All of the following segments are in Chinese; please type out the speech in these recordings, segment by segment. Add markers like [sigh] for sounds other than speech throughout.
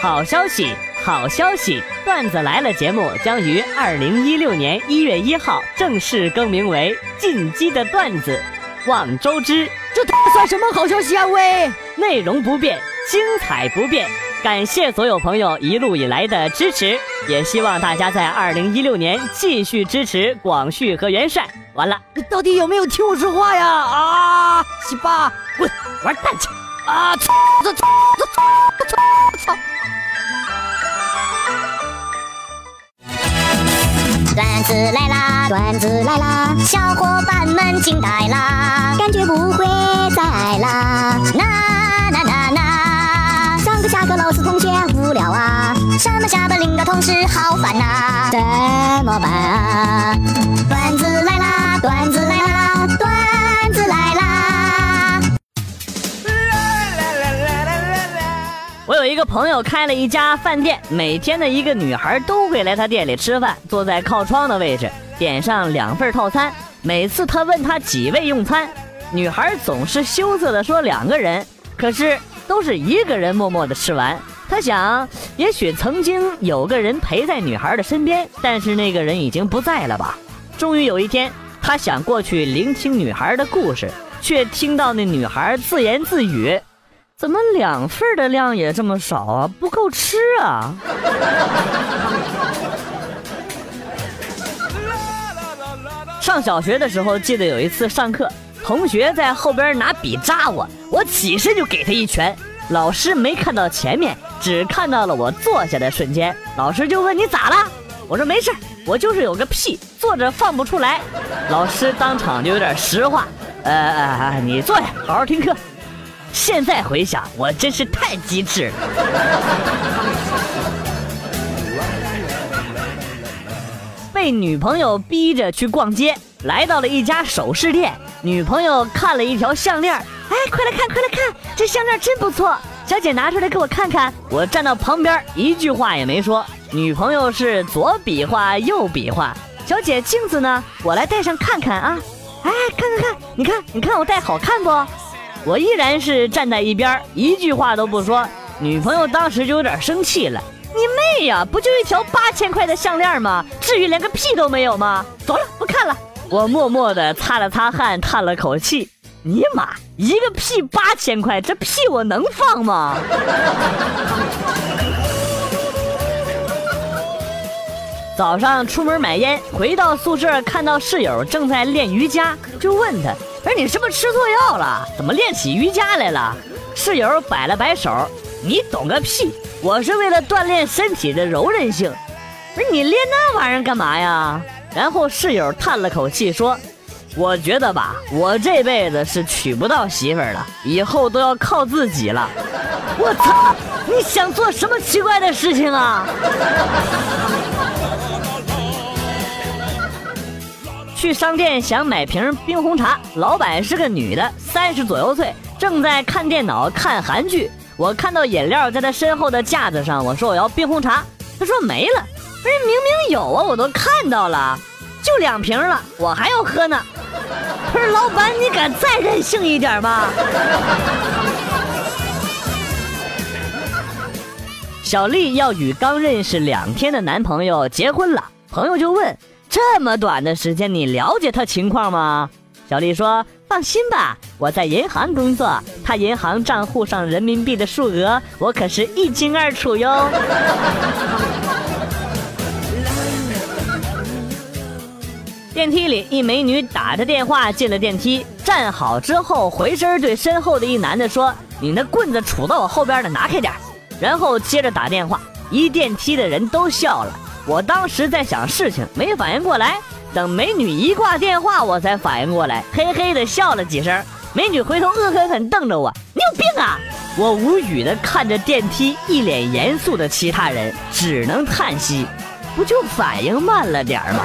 好消息，好消息！段子来了节目将于二零一六年一月一号正式更名为《进击的段子》，望周知。这他算什么好消息啊？喂，内容不变，精彩不变。感谢所有朋友一路以来的支持，也希望大家在二零一六年继续支持广旭和元帅。完了，你到底有没有听我说话呀？啊，西巴，滚，玩蛋去！啊，操操段子来啦，段子来啦，小伙伴们惊呆啦，感觉不会再爱啦。那那那那，上课下课老师同学无聊啊，什么下班领导同事好烦呐，怎么办啊？段子个朋友开了一家饭店，每天的一个女孩都会来他店里吃饭，坐在靠窗的位置，点上两份套餐。每次他问他几位用餐，女孩总是羞涩的说两个人，可是都是一个人默默的吃完。他想，也许曾经有个人陪在女孩的身边，但是那个人已经不在了吧。终于有一天，他想过去聆听女孩的故事，却听到那女孩自言自语。怎么两份的量也这么少啊？不够吃啊！上小学的时候，记得有一次上课，同学在后边拿笔扎我，我起身就给他一拳。老师没看到前面，只看到了我坐下的瞬间。老师就问你咋了？我说没事，我就是有个屁，坐着放不出来。老师当场就有点实话，呃呃，你坐下，好好听课。现在回想，我真是太机智了。[laughs] 被女朋友逼着去逛街，来到了一家首饰店。女朋友看了一条项链，哎，快来看，快来看，这项链真不错。小姐拿出来给我看看。我站到旁边，一句话也没说。女朋友是左比划右比划。小姐，镜子呢？我来戴上看看啊。哎，看看看，你看，你看我戴好看不？我依然是站在一边，一句话都不说。女朋友当时就有点生气了：“你妹呀，不就一条八千块的项链吗？至于连个屁都没有吗？”走了，不看了。我默默地擦了擦汗，叹了口气：“尼玛，一个屁八千块，这屁我能放吗？” [laughs] 早上出门买烟，回到宿舍看到室友正在练瑜伽，就问他。哎，你是不是吃错药了？怎么练起瑜伽来了？室友摆了摆手：“你懂个屁！我是为了锻炼身体的柔韧性。”不是你练那玩意儿干嘛呀？然后室友叹了口气说：“我觉得吧，我这辈子是娶不到媳妇儿了，以后都要靠自己了。”我操！你想做什么奇怪的事情啊？去商店想买瓶冰红茶，老板是个女的，三十左右岁，正在看电脑看韩剧。我看到饮料在她身后的架子上，我说我要冰红茶，她说没了。不是明明有啊，我都看到了，就两瓶了，我还要喝呢。不是老板，你敢再任性一点吗？小丽要与刚认识两天的男朋友结婚了，朋友就问。这么短的时间，你了解他情况吗？小丽说：“放心吧，我在银行工作，他银行账户上人民币的数额，我可是一清二楚哟。[laughs] ”电梯里，一美女打着电话进了电梯，站好之后，回身对身后的一男的说：“你那棍子杵到我后边的，拿开点。”然后接着打电话，一电梯的人都笑了。我当时在想事情，没反应过来。等美女一挂电话，我才反应过来，嘿嘿的笑了几声。美女回头恶狠狠瞪着我：“你有病啊！”我无语的看着电梯一脸严肃的其他人，只能叹息：“不就反应慢了点吗？”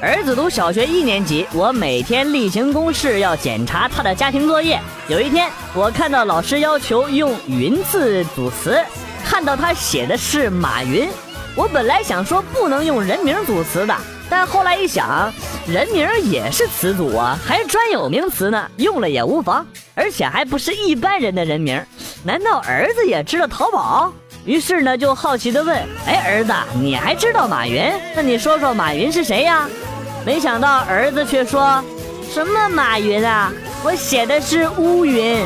儿子读小学一年级，我每天例行公事要检查他的家庭作业。有一天，我看到老师要求用“云”字组词，看到他写的是马云。我本来想说不能用人名组词的，但后来一想，人名也是词组啊，还专有名词呢，用了也无妨，而且还不是一般人的人名。难道儿子也知道淘宝？于是呢，就好奇的问：“哎，儿子，你还知道马云？那你说说马云是谁呀？”没想到儿子却说：“什么马云啊？我写的是乌云。”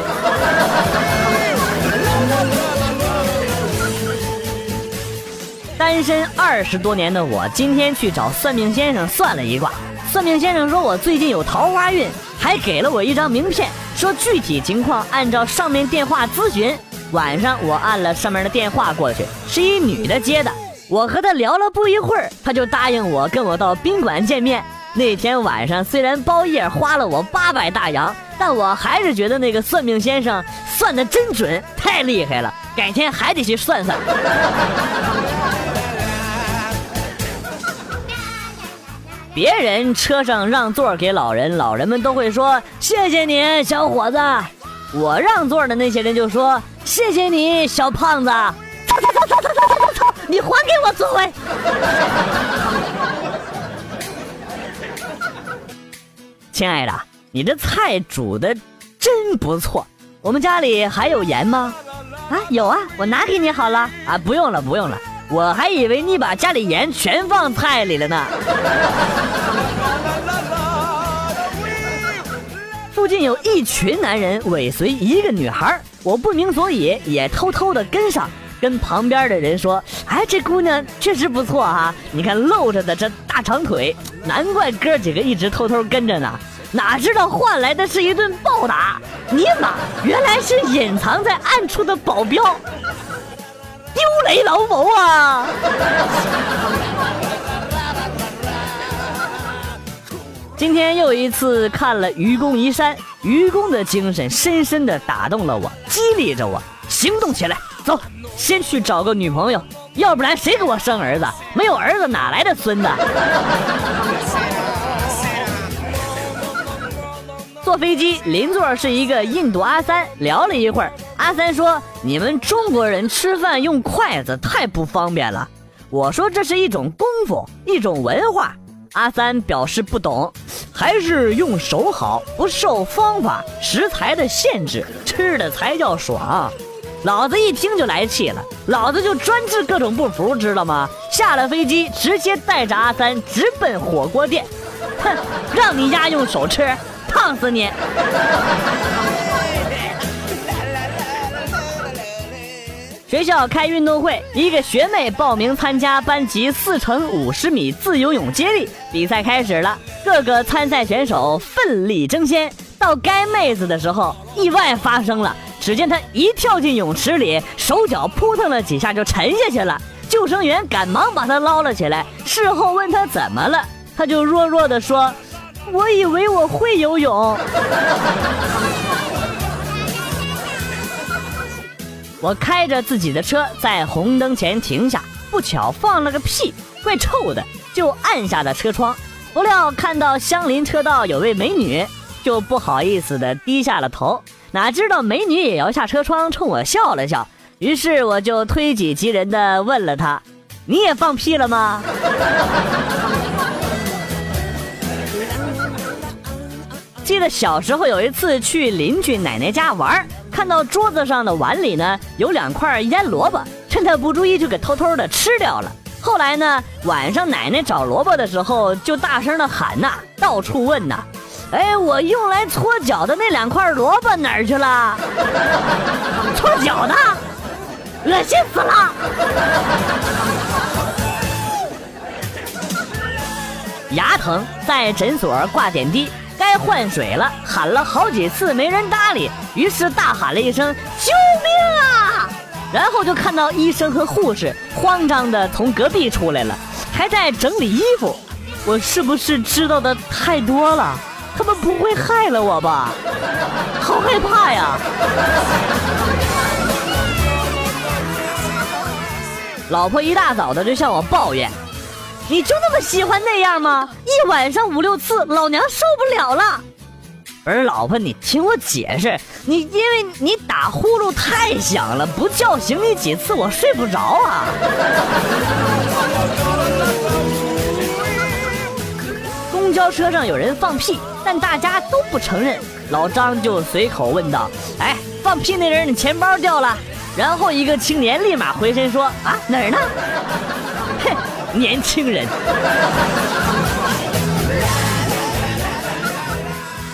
单身二十多年的我，今天去找算命先生算了一卦。算命先生说我最近有桃花运，还给了我一张名片，说具体情况按照上面电话咨询。晚上我按了上面的电话过去，是一女的接的。我和他聊了不一会儿，他就答应我跟我到宾馆见面。那天晚上虽然包夜花了我八百大洋，但我还是觉得那个算命先生算的真准，太厉害了。改天还得去算算。别人车上让座给老人，老人们都会说谢谢你，小伙子。我让座的那些人就说谢谢你，小胖子。你还给我座位。[laughs] 亲爱的你这菜煮的真不错。我们家里还有盐吗？啊有啊我拿给你好了。啊不用了不用了。我还以为你把家里盐全放菜里了呢。[laughs] 附近有一群男人尾随一个女孩我不明所以也偷偷的跟上。跟旁边的人说：“哎，这姑娘确实不错哈，你看露着的这大长腿，难怪哥几个一直偷偷跟着呢。哪知道换来的是一顿暴打！尼玛，原来是隐藏在暗处的保镖。”丢雷老母啊！[laughs] 今天又一次看了《愚公移山》，愚公的精神深深的打动了我，激励着我行动起来。走，先去找个女朋友，要不然谁给我生儿子？没有儿子哪来的孙子？坐飞机，邻座是一个印度阿三，聊了一会儿。阿三说：“你们中国人吃饭用筷子太不方便了。”我说：“这是一种功夫，一种文化。”阿三表示不懂，还是用手好，不受方法食材的限制，吃的才叫爽。老子一听就来气了，老子就专治各种不服，知道吗？下了飞机，直接带着阿三直奔火锅店。哼，让你丫用手吃。烫死你！学校开运动会，一个学妹报名参加班级四乘五十米自由泳接力比赛开始了，各个参赛选手奋力争先。到该妹子的时候，意外发生了，只见他一跳进泳池里，手脚扑腾了几下就沉下去了，救生员赶忙把他捞了起来。事后问他怎么了，他就弱弱的说。我以为我会游泳。我开着自己的车在红灯前停下，不巧放了个屁，怪臭的，就按下了车窗。不料看到相邻车道有位美女，就不好意思的低下了头。哪知道美女也摇下车窗冲我笑了笑，于是我就推己及人的问了她：“你也放屁了吗？”记得小时候有一次去邻居奶奶家玩，看到桌子上的碗里呢有两块腌萝卜，趁她不注意就给偷偷的吃掉了。后来呢，晚上奶奶找萝卜的时候就大声的喊呐，到处问呐，哎，我用来搓脚的那两块萝卜哪儿去了？[laughs] 搓脚的，恶心死了！牙疼，在诊所挂点滴。该换水了，喊了好几次没人搭理，于是大喊了一声“救命啊”，然后就看到医生和护士慌张的从隔壁出来了，还在整理衣服。我是不是知道的太多了？他们不会害了我吧？好害怕呀！老婆一大早的就向我抱怨。你就那么喜欢那样吗？一晚上五六次，老娘受不了了。不是老婆，你听我解释，你因为你打呼噜太响了，不叫醒你几次，我睡不着啊。公交车上有人放屁，但大家都不承认。老张就随口问道：“哎，放屁那人，你钱包掉了？”然后一个青年立马回身说：“啊，哪儿呢？” [laughs] 哼，年轻人。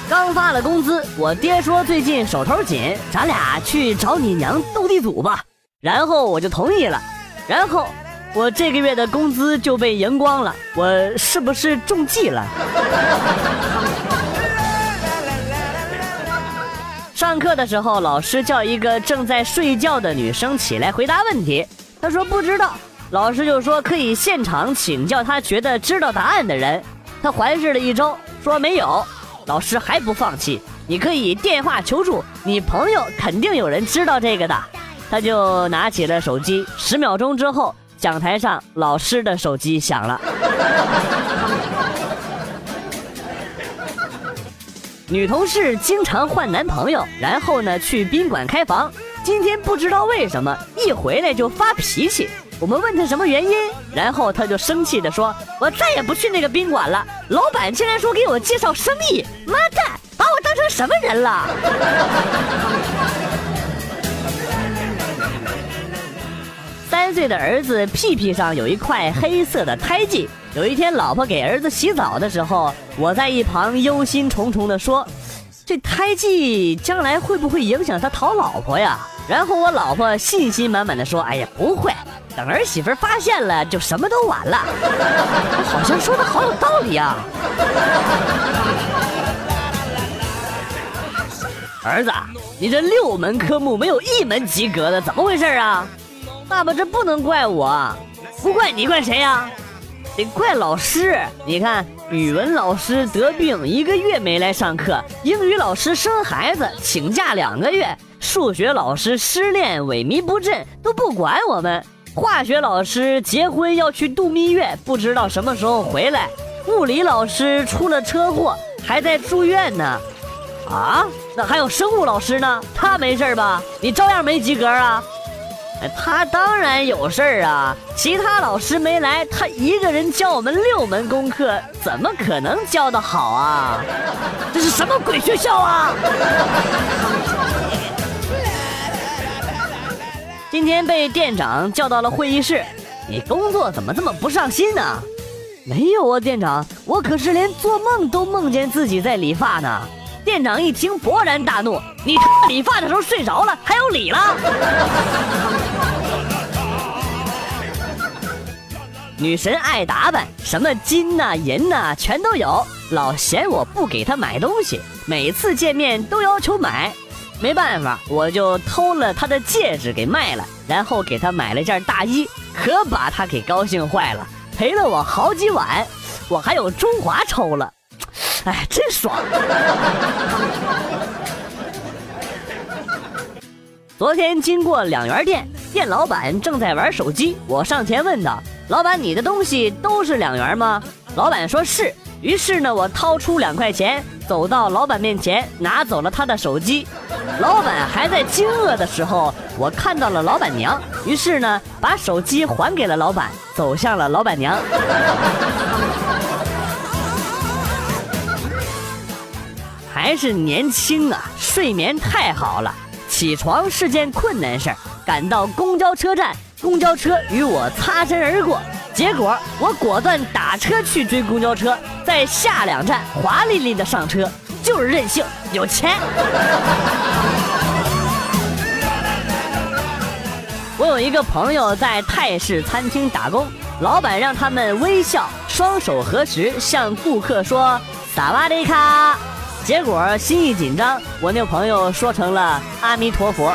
刚发了工资，我爹说最近手头紧，咱俩去找你娘斗地主吧。然后我就同意了。然后我这个月的工资就被赢光了，我是不是中计了？上课的时候，老师叫一个正在睡觉的女生起来回答问题，她说不知道，老师就说可以现场请教她觉得知道答案的人。她环视了一周，说没有。老师还不放弃，你可以电话求助，你朋友肯定有人知道这个的。他就拿起了手机，十秒钟之后，讲台上老师的手机响了。女同事经常换男朋友，然后呢去宾馆开房，今天不知道为什么一回来就发脾气。我们问他什么原因，然后他就生气的说：“我再也不去那个宾馆了。老板竟然说给我介绍生意，妈蛋，把我当成什么人了？”三岁的儿子屁屁上有一块黑色的胎记。有一天，老婆给儿子洗澡的时候，我在一旁忧心忡忡的说：“这胎记将来会不会影响他讨老婆呀？”然后我老婆信心满满的说：“哎呀，不会。”等儿媳妇发现了，就什么都晚了。好像说的好有道理啊！儿子，你这六门科目没有一门及格的，怎么回事啊？爸爸，这不能怪我，不怪你，怪谁呀？得怪老师。你看，语文老师得病一个月没来上课，英语老师生孩子请假两个月，数学老师失恋萎靡不振，都不管我们。化学老师结婚要去度蜜月，不知道什么时候回来。物理老师出了车祸，还在住院呢。啊，那还有生物老师呢？他没事吧？你照样没及格啊？他当然有事儿啊！其他老师没来，他一个人教我们六门功课，怎么可能教得好啊？这是什么鬼学校啊？今天被店长叫到了会议室，你工作怎么这么不上心呢？没有啊，店长，我可是连做梦都梦见自己在理发呢。店长一听勃然大怒：“你理发的时候睡着了，还有理了？” [laughs] 女神爱打扮，什么金呐银呐全都有，老嫌我不给她买东西，每次见面都要求买。没办法，我就偷了她的戒指给卖了，然后给她买了件大衣，可把她给高兴坏了，赔了我好几碗，我还有中华抽了，哎，真爽！昨天经过两元店，店老板正在玩手机，我上前问道：“老板，你的东西都是两元吗？”老板说是。于是呢，我掏出两块钱，走到老板面前，拿走了他的手机。老板还在惊愕的时候，我看到了老板娘。于是呢，把手机还给了老板，走向了老板娘。还是年轻啊，睡眠太好了。起床是件困难事儿，赶到公交车站，公交车与我擦身而过。结果我果断打车去追公交车，在下两站华丽丽的上车，就是任性，有钱。我有一个朋友在泰式餐厅打工，老板让他们微笑，双手合十，向顾客说“萨瓦迪卡”。结果心一紧张，我那朋友说成了“阿弥陀佛”。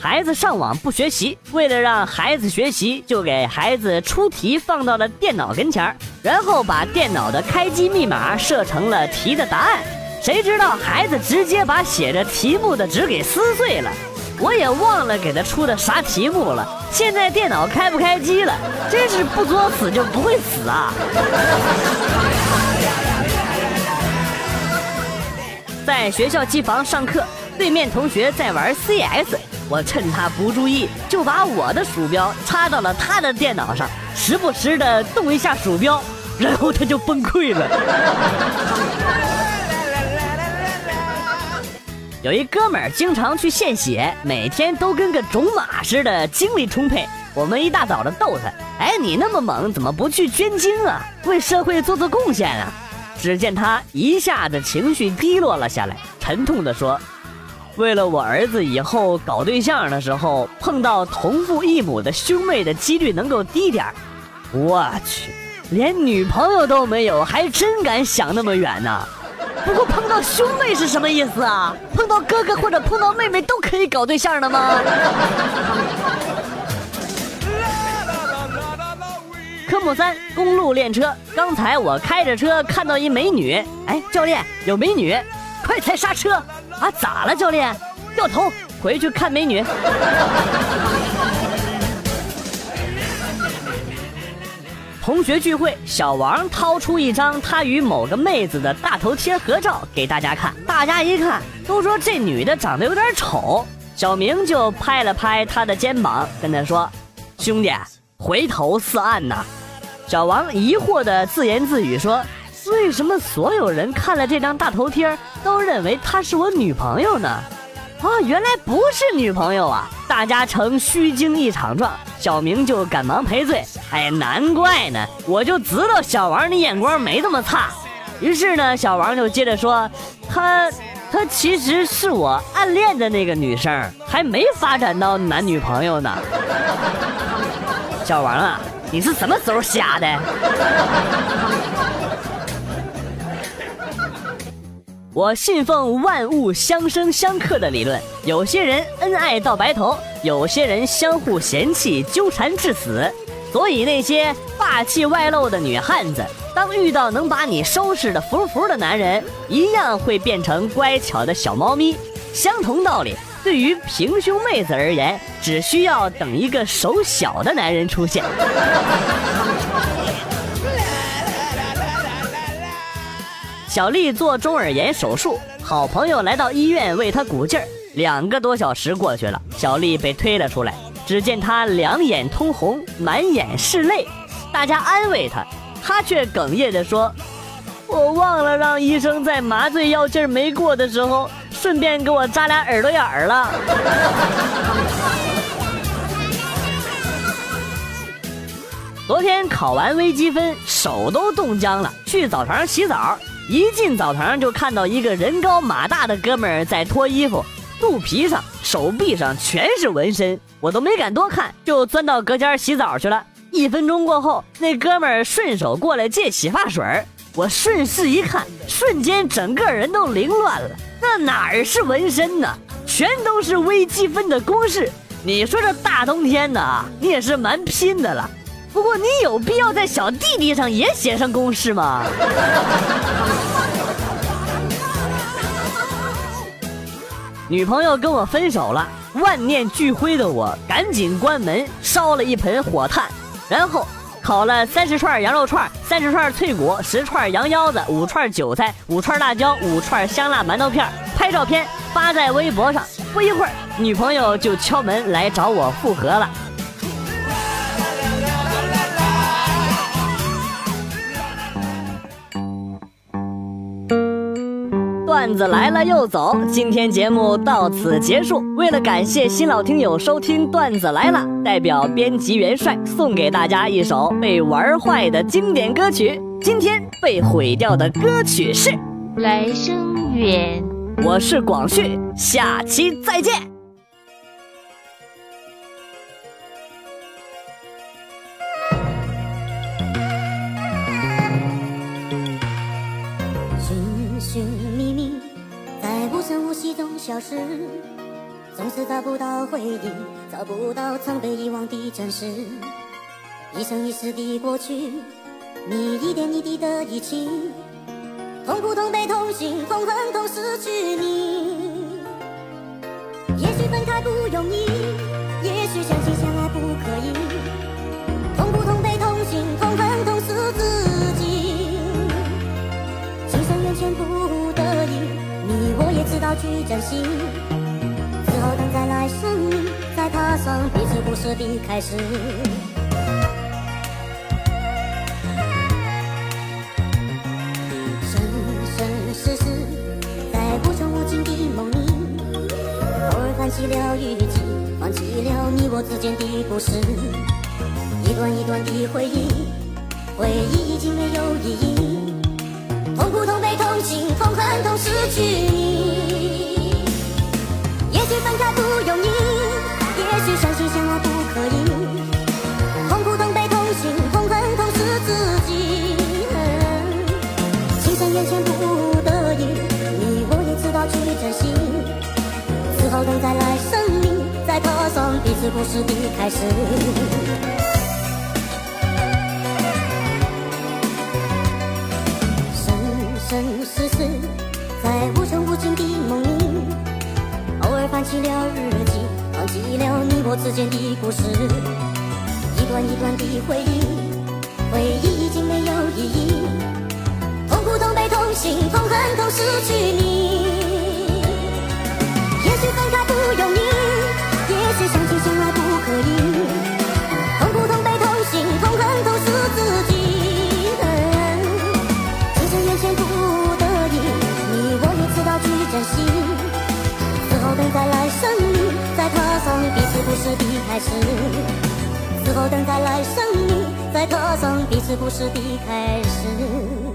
孩子上网不学习，为了让孩子学习，就给孩子出题放到了电脑跟前然后把电脑的开机密码设成了题的答案。谁知道孩子直接把写着题目的纸给撕碎了，我也忘了给他出的啥题目了。现在电脑开不开机了，真是不作死就不会死啊！在学校机房上课，对面同学在玩 CS。我趁他不注意，就把我的鼠标插到了他的电脑上，时不时的动一下鼠标，然后他就崩溃了。有一哥们儿经常去献血，每天都跟个种马似的，精力充沛。我们一大早的逗他：“哎，你那么猛，怎么不去捐精啊？为社会做做贡献啊？”只见他一下子情绪低落了下来，沉痛地说。为了我儿子以后搞对象的时候碰到同父异母的兄妹的几率能够低点儿我去，连女朋友都没有，还真敢想那么远呢。不过碰到兄妹是什么意思啊？碰到哥哥或者碰到妹妹都可以搞对象的吗？科目三公路练车，刚才我开着车看到一美女，哎，教练有美女，快踩刹车。啊，咋了，教练？掉头回去看美女。同学聚会，小王掏出一张他与某个妹子的大头贴合照给大家看。大家一看，都说这女的长得有点丑。小明就拍了拍他的肩膀，跟他说：“兄弟，回头是岸呐。”小王疑惑的自言自语说。为什么所有人看了这张大头贴都认为她是我女朋友呢？啊，原来不是女朋友啊！大家成虚惊一场状，小明就赶忙赔罪。哎，难怪呢，我就知道小王你眼光没这么差。于是呢，小王就接着说，他他其实是我暗恋的那个女生，还没发展到男女朋友呢。[laughs] 小王啊，你是什么时候瞎的？我信奉万物相生相克的理论，有些人恩爱到白头，有些人相互嫌弃纠缠至死。所以那些霸气外露的女汉子，当遇到能把你收拾的服服的男人，一样会变成乖巧的小猫咪。相同道理，对于平胸妹子而言，只需要等一个手小的男人出现。小丽做中耳炎手术，好朋友来到医院为她鼓劲儿。两个多小时过去了，小丽被推了出来。只见她两眼通红，满眼是泪。大家安慰她，她却哽咽地说：“我忘了让医生在麻醉药劲儿没过的时候，顺便给我扎俩耳朵眼儿了。”昨天考完微积分，手都冻僵了，去澡堂洗澡。一进澡堂就看到一个人高马大的哥们儿在脱衣服，肚皮上、手臂上全是纹身，我都没敢多看，就钻到隔间洗澡去了。一分钟过后，那哥们儿顺手过来借洗发水儿我顺势一看，瞬间整个人都凌乱了。那哪儿是纹身呢？全都是微积分的公式。你说这大冬天的啊，你也是蛮拼的了。不过你有必要在小弟弟上也写上公式吗？[laughs] 女朋友跟我分手了，万念俱灰的我赶紧关门烧了一盆火炭，然后烤了三十串羊肉串、三十串脆骨、十串羊腰子、五串韭菜、五串辣椒、五串香辣馒头片，拍照片发在微博上。不一会儿，女朋友就敲门来找我复合了。段子来了又走，今天节目到此结束。为了感谢新老听友收听段子来了，代表编辑元帅送给大家一首被玩坏的经典歌曲。今天被毁掉的歌曲是《来生缘》。我是广旭，下期再见。是找不到回忆，找不到曾被遗忘的真实。一生一世的过去，你一点一滴的遗弃，痛苦痛悲痛心痛恨痛失去你。也许分开不容易，也许相亲相爱不可以，痛苦痛悲痛心痛恨痛失自己，今生缘全不得已。你我也知道去珍惜。的开始。生生世世，在无穷无尽的梦里，偶尔泛起了雨季，忘记了你我之间的故事。一段一段的回忆，回忆已经没有意义。痛苦、痛悲、痛心、痛恨、痛失去你。也许分开不容易。soul. 开始，此后等待来生里，再踏上彼此故事的开始。